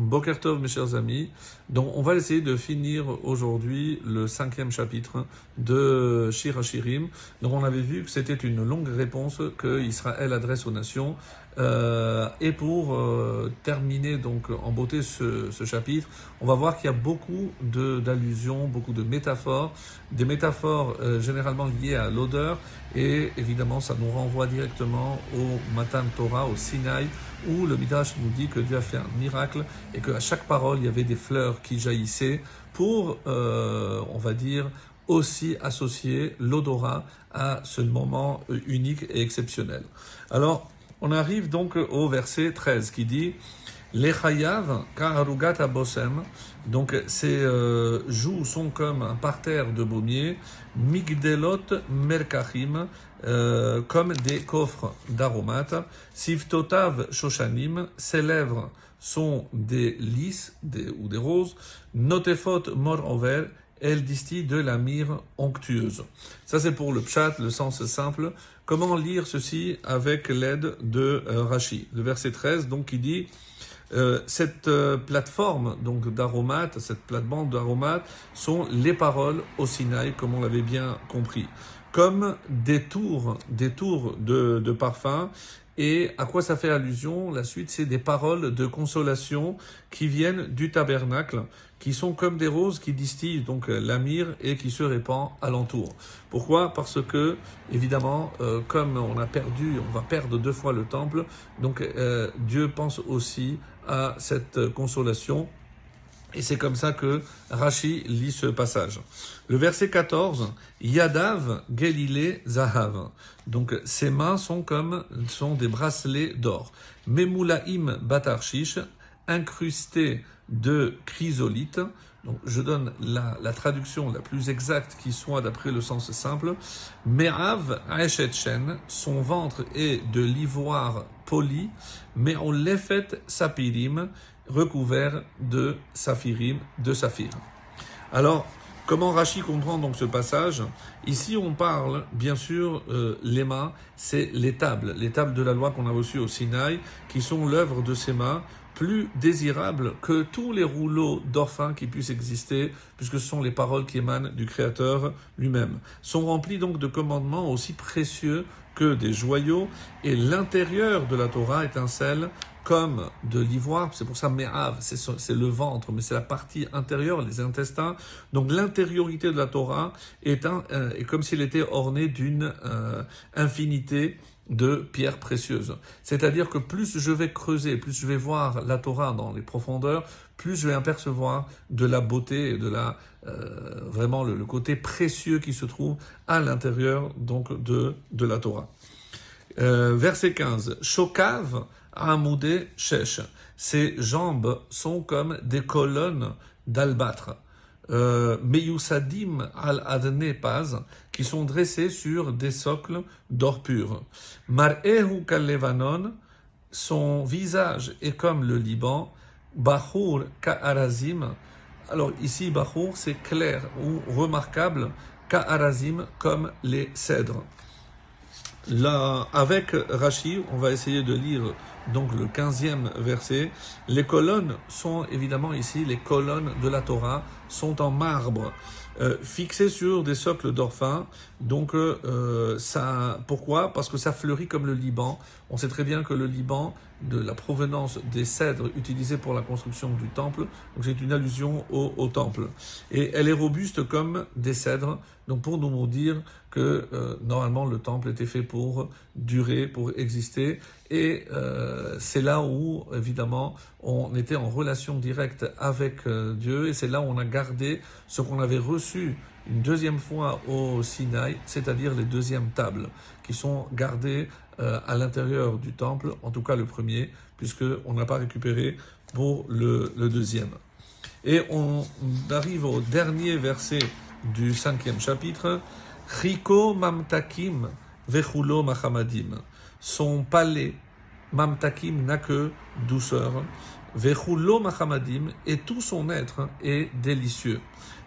Bokertov, mes chers amis. Donc, on va essayer de finir aujourd'hui le cinquième chapitre de Shir Hashirim. Donc, on avait vu que c'était une longue réponse que Israël adresse aux nations. Euh, et pour euh, terminer donc en beauté ce, ce chapitre, on va voir qu'il y a beaucoup d'allusions, beaucoup de métaphores, des métaphores euh, généralement liées à l'odeur, et évidemment ça nous renvoie directement au Matan Torah, au Sinaï, où le Midrash nous dit que Dieu a fait un miracle et qu'à chaque parole il y avait des fleurs qui jaillissaient pour, on va dire, aussi associer l'odorat à ce moment unique et exceptionnel. Alors, on arrive donc au verset 13 qui dit Lechayav kararugat bosem. Donc ces euh, joues sont comme un parterre de baumier, migdelot merkachim, euh, comme des coffres d'aromates, sivtotav shoshanim, ses lèvres sont des lys des, ou des roses, notefot morover, elle distille de la myrrhe onctueuse. Ça c'est pour le pshat, le sens simple. Comment lire ceci avec l'aide de euh, Rashi Le verset 13, donc, qui dit euh, cette euh, plateforme donc d'aromates, cette plate-bande d'aromates sont les paroles au Sinaï, comme on l'avait bien compris, comme des tours, des tours de, de parfum et à quoi ça fait allusion La suite, c'est des paroles de consolation qui viennent du tabernacle, qui sont comme des roses qui distillent donc euh, la myrrhe et qui se répand alentour. Pourquoi? Parce que, évidemment, euh, comme on a perdu, on va perdre deux fois le temple, donc euh, Dieu pense aussi à cette consolation et c'est comme ça que Rashi lit ce passage. Le verset 14, Yadav Gelile Zahav. Donc ses mains sont comme sont des bracelets d'or. Memulaim Batarshish, incrustés de chrysolite. Donc je donne la, la, traduction la plus exacte qui soit d'après le sens simple. Merav Aeshetchen, son ventre est de l'ivoire poli, mais on l'effet sapirim, recouvert de saphirim, de saphir. Alors, comment Rachi comprend donc ce passage? Ici, on parle, bien sûr, euh, les mains, c'est les tables, les tables de la loi qu'on a reçues au Sinaï, qui sont l'œuvre de ses mains, plus désirables que tous les rouleaux d'orphins qui puissent exister, puisque ce sont les paroles qui émanent du Créateur lui-même. Sont remplis donc de commandements aussi précieux que des joyaux, et l'intérieur de la Torah étincelle comme de l'ivoire, c'est pour ça Me'av, c'est le ventre, mais c'est la partie intérieure, les intestins. Donc l'intériorité de la Torah est, euh, comme s'il était orné d'une euh, infinité de pierres précieuses. C'est-à-dire que plus je vais creuser, plus je vais voir la Torah dans les profondeurs, plus je vais apercevoir de la beauté et de la euh, vraiment le, côté précieux qui se trouve à l'intérieur donc de de la Torah. Verset 15. Shokav Amoudé Shesh. Ses jambes sont comme des colonnes d'albâtre. Euh, Meyusadim al-Adne Paz, qui sont dressées sur des socles d'or pur. Mar'ehu kal-Levanon, son visage est comme le Liban. Bahur ka'arazim. Alors ici, Bahur, c'est clair ou remarquable. Ka'arazim, comme les cèdres. Là, avec Rashi, on va essayer de lire donc le 15e verset. Les colonnes sont évidemment ici, les colonnes de la Torah sont en marbre, euh, fixées sur des socles d'orphins. Donc euh, ça, pourquoi? Parce que ça fleurit comme le Liban. On sait très bien que le Liban, de la provenance des cèdres utilisés pour la construction du temple, donc c'est une allusion au, temple. Et elle est robuste comme des cèdres, donc pour nous dire que euh, normalement le temple était fait pour durer, pour exister. Et c'est là où, évidemment, on était en relation directe avec Dieu, et c'est là où on a gardé ce qu'on avait reçu une deuxième fois au Sinaï, c'est-à-dire les deuxièmes tables, qui sont gardées euh, à l'intérieur du temple, en tout cas le premier, puisqu'on n'a pas récupéré pour le, le, deuxième. Et on arrive au dernier verset du cinquième chapitre, Chiko mamtakim vechulo mahamadim. Son palais, mamtakim n'a que douceur, et tout son être est délicieux.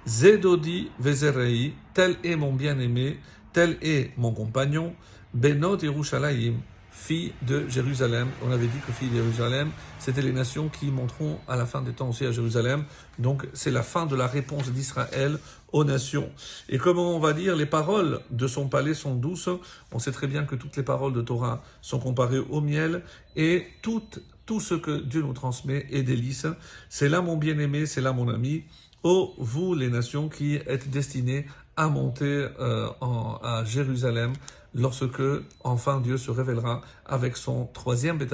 Zedodi vezerei, tel est mon bien-aimé, tel est mon compagnon, Benot Yerushalayim, filles de Jérusalem. On avait dit que filles de Jérusalem, c'était les nations qui monteront à la fin des temps aussi à Jérusalem. Donc c'est la fin de la réponse d'Israël aux nations. Et comment on va dire, les paroles de son palais sont douces. On sait très bien que toutes les paroles de Torah sont comparées au miel et tout, tout ce que Dieu nous transmet est délice. C'est là mon bien-aimé, c'est là mon ami. Ô vous les nations qui êtes destinées à monter euh, en, à Jérusalem lorsque enfin Dieu se révélera avec son troisième Beth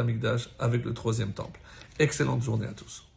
avec le troisième temple. Excellente journée à tous.